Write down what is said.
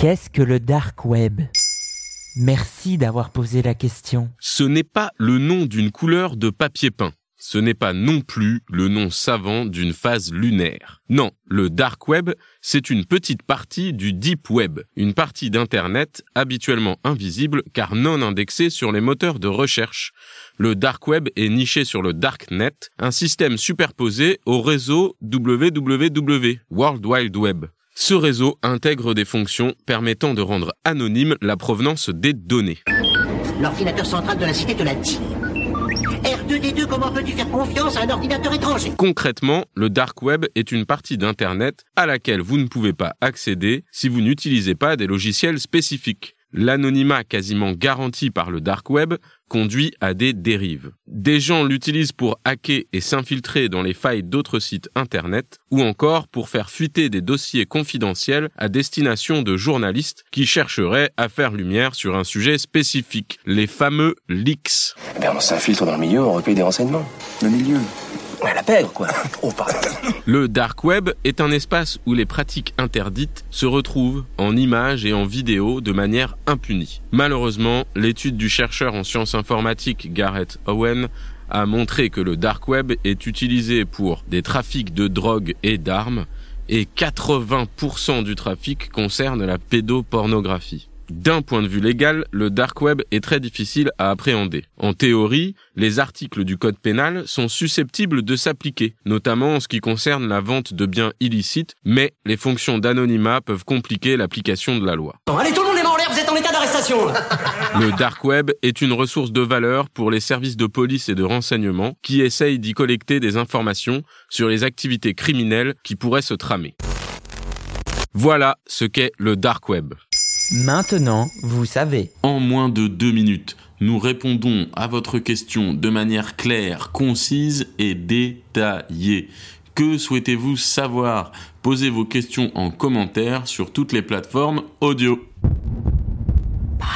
Qu'est-ce que le dark web? Merci d'avoir posé la question. Ce n'est pas le nom d'une couleur de papier peint. Ce n'est pas non plus le nom savant d'une phase lunaire. Non, le dark web, c'est une petite partie du deep web, une partie d'Internet habituellement invisible car non indexée sur les moteurs de recherche. Le dark web est niché sur le darknet, un système superposé au réseau WWW, World Wide Web. Ce réseau intègre des fonctions permettant de rendre anonyme la provenance des données. L'ordinateur central de la cité te l'a dit. R2D2, comment peux-tu faire confiance à un ordinateur étranger? Concrètement, le dark web est une partie d'Internet à laquelle vous ne pouvez pas accéder si vous n'utilisez pas des logiciels spécifiques. L'anonymat quasiment garanti par le dark web conduit à des dérives. Des gens l'utilisent pour hacker et s'infiltrer dans les failles d'autres sites internet ou encore pour faire fuiter des dossiers confidentiels à destination de journalistes qui chercheraient à faire lumière sur un sujet spécifique, les fameux leaks. Eh on s'infiltre dans le milieu, on recueille des renseignements. Le milieu Ouais, la pègre, quoi. Oh, pardon. Le dark web est un espace où les pratiques interdites se retrouvent en images et en vidéos de manière impunie. Malheureusement, l'étude du chercheur en sciences informatiques Garrett Owen a montré que le dark web est utilisé pour des trafics de drogue et d'armes et 80% du trafic concerne la pédopornographie. D'un point de vue légal, le dark web est très difficile à appréhender. En théorie, les articles du code pénal sont susceptibles de s'appliquer, notamment en ce qui concerne la vente de biens illicites, mais les fonctions d'anonymat peuvent compliquer l'application de la loi. Allez, tout le monde les mains en l'air, vous êtes en état d'arrestation Le dark web est une ressource de valeur pour les services de police et de renseignement qui essayent d'y collecter des informations sur les activités criminelles qui pourraient se tramer. Voilà ce qu'est le dark web. Maintenant, vous savez. En moins de deux minutes, nous répondons à votre question de manière claire, concise et détaillée. Que souhaitez-vous savoir? Posez vos questions en commentaire sur toutes les plateformes audio. Bah,